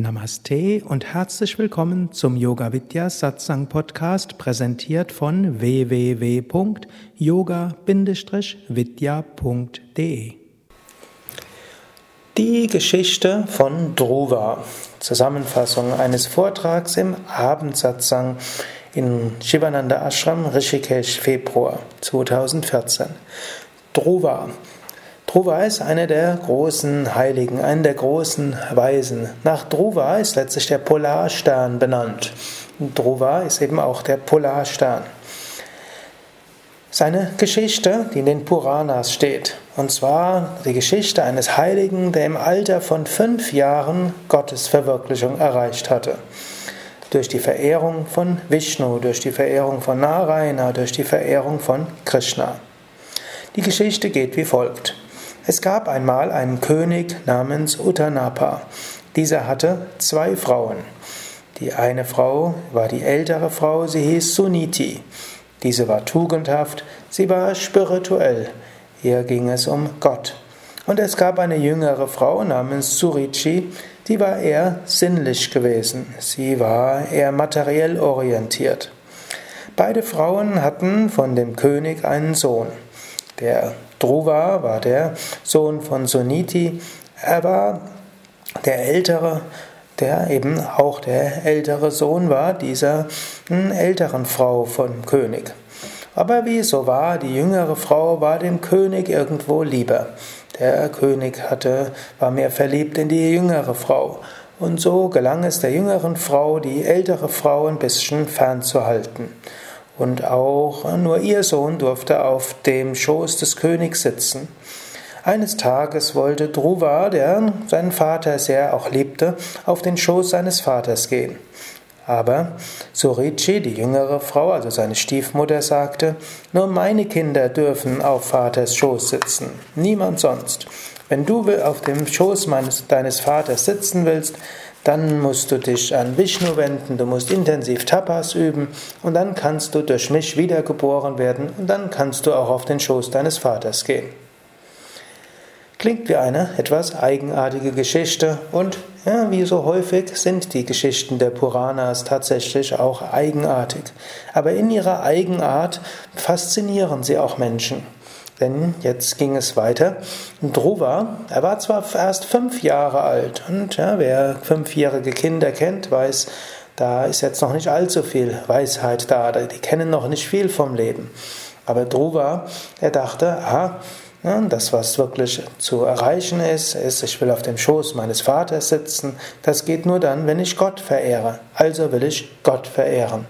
Namaste und herzlich willkommen zum Yoga Vidya Satsang Podcast, präsentiert von www.yoga-vidya.de. Die Geschichte von Dhruva. Zusammenfassung eines Vortrags im Abendsatsang in Shivananda Ashram Rishikesh Februar 2014. Dhruva Dhruva ist einer der großen Heiligen, einer der großen Weisen. Nach Dhruva ist letztlich der Polarstern benannt. Dhruva ist eben auch der Polarstern. Seine Geschichte, die in den Puranas steht, und zwar die Geschichte eines Heiligen, der im Alter von fünf Jahren Gottes Verwirklichung erreicht hatte. Durch die Verehrung von Vishnu, durch die Verehrung von Narayana, durch die Verehrung von Krishna. Die Geschichte geht wie folgt. Es gab einmal einen König namens Uttanapa. Dieser hatte zwei Frauen. Die eine Frau war die ältere Frau, sie hieß Suniti. Diese war tugendhaft, sie war spirituell. Hier ging es um Gott. Und es gab eine jüngere Frau namens Surichi, die war eher sinnlich gewesen. Sie war eher materiell orientiert. Beide Frauen hatten von dem König einen Sohn. Der Dhruva war der Sohn von Suniti. Er war der ältere, der eben auch der ältere Sohn war dieser hm, älteren Frau vom König. Aber wie es so war, die jüngere Frau war dem König irgendwo lieber. Der König hatte, war mehr verliebt in die jüngere Frau. Und so gelang es der jüngeren Frau, die ältere Frau ein bisschen fernzuhalten. Und auch nur ihr Sohn durfte auf dem Schoß des Königs sitzen. Eines Tages wollte Dhruva, der seinen Vater sehr auch liebte, auf den Schoß seines Vaters gehen. Aber Surichi, die jüngere Frau, also seine Stiefmutter, sagte, nur meine Kinder dürfen auf Vaters Schoß sitzen, niemand sonst. Wenn du auf dem Schoß meines, deines Vaters sitzen willst, dann musst du dich an Vishnu wenden, du musst intensiv Tapas üben und dann kannst du durch mich wiedergeboren werden und dann kannst du auch auf den Schoß deines Vaters gehen. Klingt wie eine etwas eigenartige Geschichte und ja, wie so häufig sind die Geschichten der Puranas tatsächlich auch eigenartig. Aber in ihrer Eigenart faszinieren sie auch Menschen. Denn jetzt ging es weiter. Dhruva, er war zwar erst fünf Jahre alt und ja, wer fünfjährige Kinder kennt, weiß, da ist jetzt noch nicht allzu viel Weisheit da, die kennen noch nicht viel vom Leben. Aber Dhruva, er dachte, aha, das, was wirklich zu erreichen ist, ist, ich will auf dem Schoß meines Vaters sitzen. Das geht nur dann, wenn ich Gott verehre. Also will ich Gott verehren.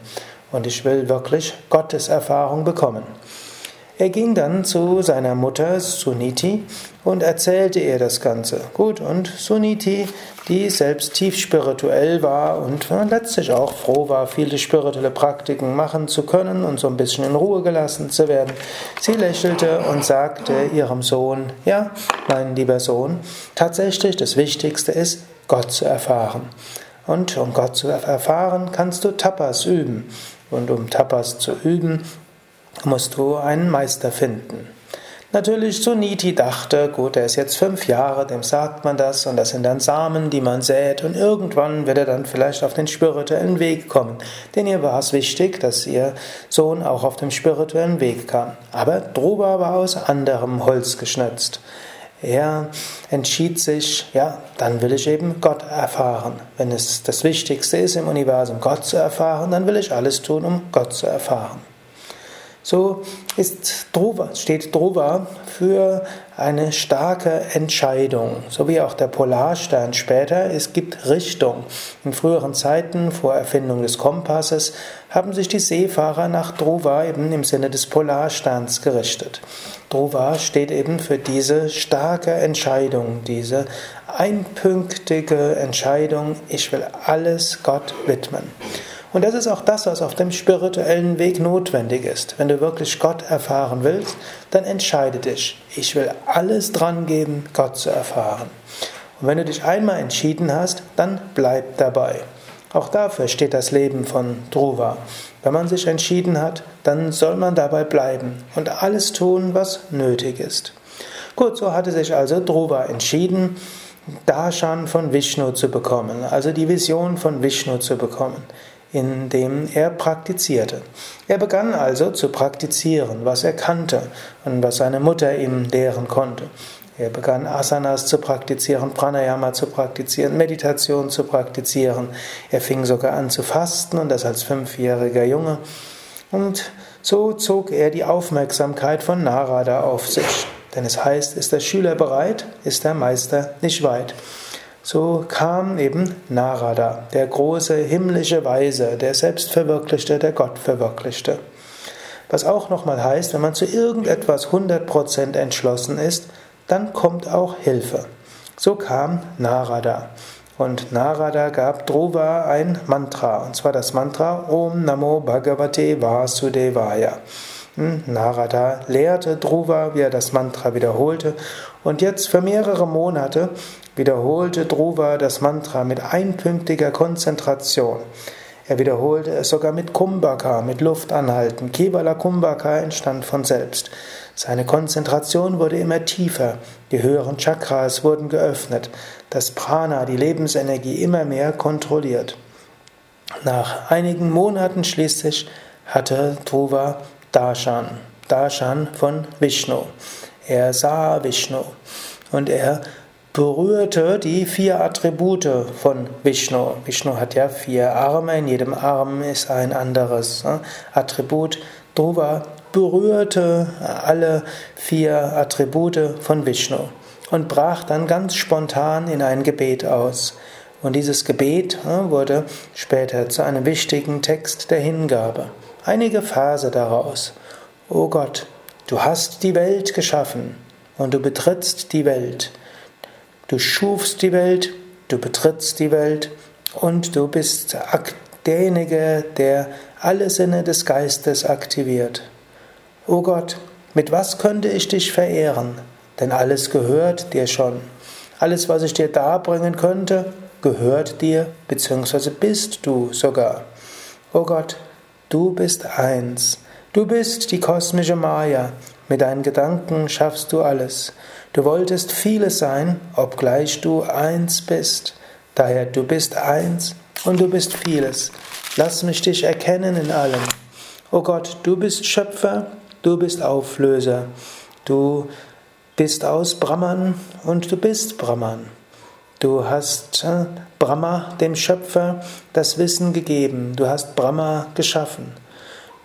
Und ich will wirklich Gottes Erfahrung bekommen. Er ging dann zu seiner Mutter Suniti und erzählte ihr das Ganze. Gut, und Suniti, die selbst tief spirituell war und letztlich auch froh war, viele spirituelle Praktiken machen zu können und so ein bisschen in Ruhe gelassen zu werden, sie lächelte und sagte ihrem Sohn, ja, mein lieber Sohn, tatsächlich das Wichtigste ist, Gott zu erfahren. Und um Gott zu erfahren, kannst du Tapas üben. Und um Tapas zu üben, musst du einen Meister finden. Natürlich, Suniti dachte, gut, er ist jetzt fünf Jahre, dem sagt man das, und das sind dann Samen, die man sät, und irgendwann wird er dann vielleicht auf den spirituellen Weg kommen. Denn ihr war es wichtig, dass ihr Sohn auch auf dem spirituellen Weg kam. Aber Druba war aus anderem Holz geschnitzt. Er entschied sich, ja, dann will ich eben Gott erfahren. Wenn es das Wichtigste ist im Universum, Gott zu erfahren, dann will ich alles tun, um Gott zu erfahren. So ist Dhruva, steht Dhruva für eine starke Entscheidung, so wie auch der Polarstern später. Es gibt Richtung. In früheren Zeiten, vor Erfindung des Kompasses, haben sich die Seefahrer nach Dhruva eben im Sinne des Polarsterns gerichtet. Dhruva steht eben für diese starke Entscheidung, diese einpünktige Entscheidung, ich will alles Gott widmen. Und das ist auch das, was auf dem spirituellen Weg notwendig ist. Wenn du wirklich Gott erfahren willst, dann entscheide dich. Ich will alles dran geben, Gott zu erfahren. Und wenn du dich einmal entschieden hast, dann bleib dabei. Auch dafür steht das Leben von Dhruva. Wenn man sich entschieden hat, dann soll man dabei bleiben und alles tun, was nötig ist. Gut, so hatte sich also Dhruva entschieden. Darshan von Vishnu zu bekommen, also die Vision von Vishnu zu bekommen, indem er praktizierte. Er begann also zu praktizieren, was er kannte und was seine Mutter ihm lehren konnte. Er begann Asanas zu praktizieren, Pranayama zu praktizieren, Meditation zu praktizieren. Er fing sogar an zu fasten und das als fünfjähriger Junge. Und so zog er die Aufmerksamkeit von Narada auf sich. Denn es heißt, ist der Schüler bereit, ist der Meister nicht weit. So kam eben Narada, der große himmlische Weise, der Selbstverwirklichte, der Gottverwirklichte. Was auch nochmal heißt, wenn man zu irgendetwas 100% entschlossen ist, dann kommt auch Hilfe. So kam Narada. Und Narada gab Dhruva ein Mantra, und zwar das Mantra Om Namo Bhagavate Vasudevaya. Hm, Narada lehrte Dhruva, wie er das Mantra wiederholte, und jetzt für mehrere Monate wiederholte Dhruva das Mantra mit einpünktiger Konzentration. Er wiederholte es sogar mit Kumbhaka, mit Luftanhalten. Kevala Kumbhaka entstand von selbst. Seine Konzentration wurde immer tiefer, die höheren Chakras wurden geöffnet, das Prana, die Lebensenergie, immer mehr kontrolliert. Nach einigen Monaten schließlich hatte Dhruva Darshan, Darshan von Vishnu. Er sah Vishnu und er berührte die vier Attribute von Vishnu. Vishnu hat ja vier Arme, in jedem Arm ist ein anderes ne, Attribut. Dhruva berührte alle vier Attribute von Vishnu und brach dann ganz spontan in ein Gebet aus. Und dieses Gebet ne, wurde später zu einem wichtigen Text der Hingabe. Einige Verse daraus. O Gott, du hast die Welt geschaffen und du betrittst die Welt. Du schufst die Welt, du betrittst die Welt und du bist derjenige, der alle Sinne des Geistes aktiviert. O Gott, mit was könnte ich dich verehren? Denn alles gehört dir schon. Alles, was ich dir darbringen könnte, gehört dir, beziehungsweise bist du sogar. O Gott, du bist eins. Du bist die kosmische Maya. Mit deinen Gedanken schaffst du alles. Du wolltest vieles sein, obgleich du eins bist. Daher du bist eins und du bist vieles. Lass mich dich erkennen in allem. O Gott, du bist Schöpfer, du bist Auflöser. Du bist aus Brahman und du bist Brahman. Du hast äh, Brahma, dem Schöpfer, das Wissen gegeben. Du hast Brahma geschaffen.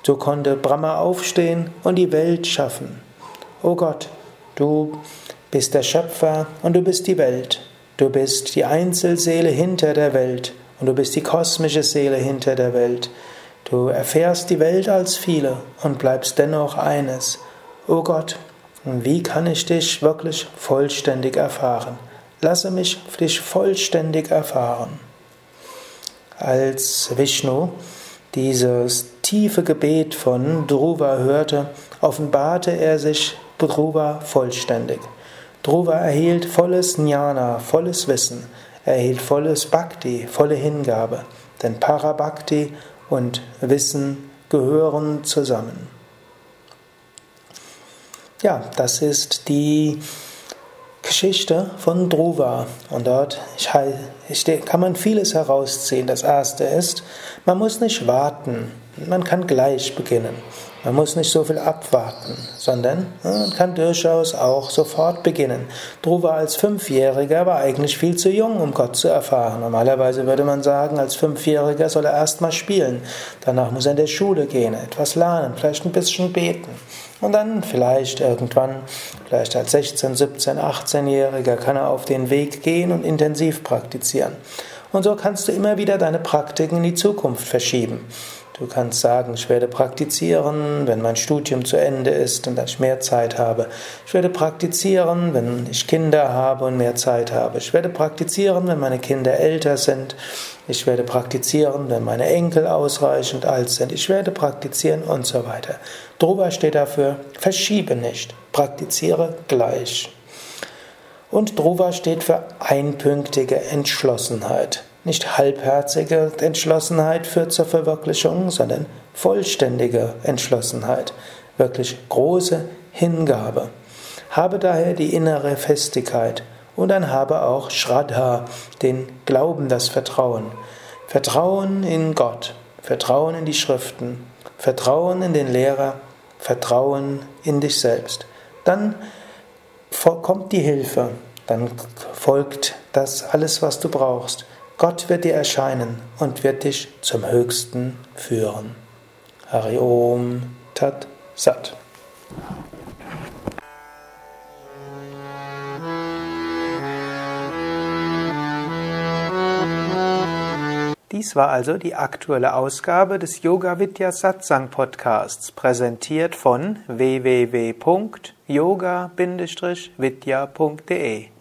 So konnte Brahma aufstehen und die Welt schaffen. O Gott, du bist der Schöpfer und du bist die Welt. Du bist die Einzelseele hinter der Welt und du bist die kosmische Seele hinter der Welt. Du erfährst die Welt als viele und bleibst dennoch eines. O Gott, wie kann ich dich wirklich vollständig erfahren? Lasse mich dich vollständig erfahren. Als Vishnu dieses tiefe Gebet von Dhruva hörte, offenbarte er sich Dhruva vollständig. Dhruva erhielt volles Jnana, volles Wissen, er erhielt volles Bhakti, volle Hingabe, denn Parabhakti und Wissen gehören zusammen. Ja, das ist die Geschichte von Dhruva. Und dort kann man vieles herausziehen. Das erste ist, man muss nicht warten, man kann gleich beginnen. Man muss nicht so viel abwarten, sondern man kann durchaus auch sofort beginnen. Dhruva als Fünfjähriger war eigentlich viel zu jung, um Gott zu erfahren. Normalerweise würde man sagen, als Fünfjähriger soll er erstmal spielen. Danach muss er in der Schule gehen, etwas lernen, vielleicht ein bisschen beten. Und dann vielleicht irgendwann, vielleicht als 16, 17, 18-Jähriger kann er auf den Weg gehen und intensiv praktizieren. Und so kannst du immer wieder deine Praktiken in die Zukunft verschieben. Du kannst sagen, ich werde praktizieren, wenn mein Studium zu Ende ist und ich mehr Zeit habe. Ich werde praktizieren, wenn ich Kinder habe und mehr Zeit habe. Ich werde praktizieren, wenn meine Kinder älter sind. Ich werde praktizieren, wenn meine Enkel ausreichend alt sind. Ich werde praktizieren und so weiter. Drüber steht dafür, verschiebe nicht, praktiziere gleich. Und Dhruva steht für einpünktige Entschlossenheit. Nicht halbherzige Entschlossenheit führt zur Verwirklichung, sondern vollständige Entschlossenheit. Wirklich große Hingabe. Habe daher die innere Festigkeit Und dann habe auch Shraddha, den Glauben, das Vertrauen. Vertrauen in Gott, Vertrauen in die Schriften, Vertrauen in den Lehrer, Vertrauen in dich selbst. Dann kommt die Hilfe, dann folgt das alles, was du brauchst. Gott wird dir erscheinen und wird dich zum Höchsten führen. Hari Om Tat Sat. Dies war also die aktuelle Ausgabe des Yoga Vidya Satsang Podcasts, präsentiert von www.yoga-vidya.de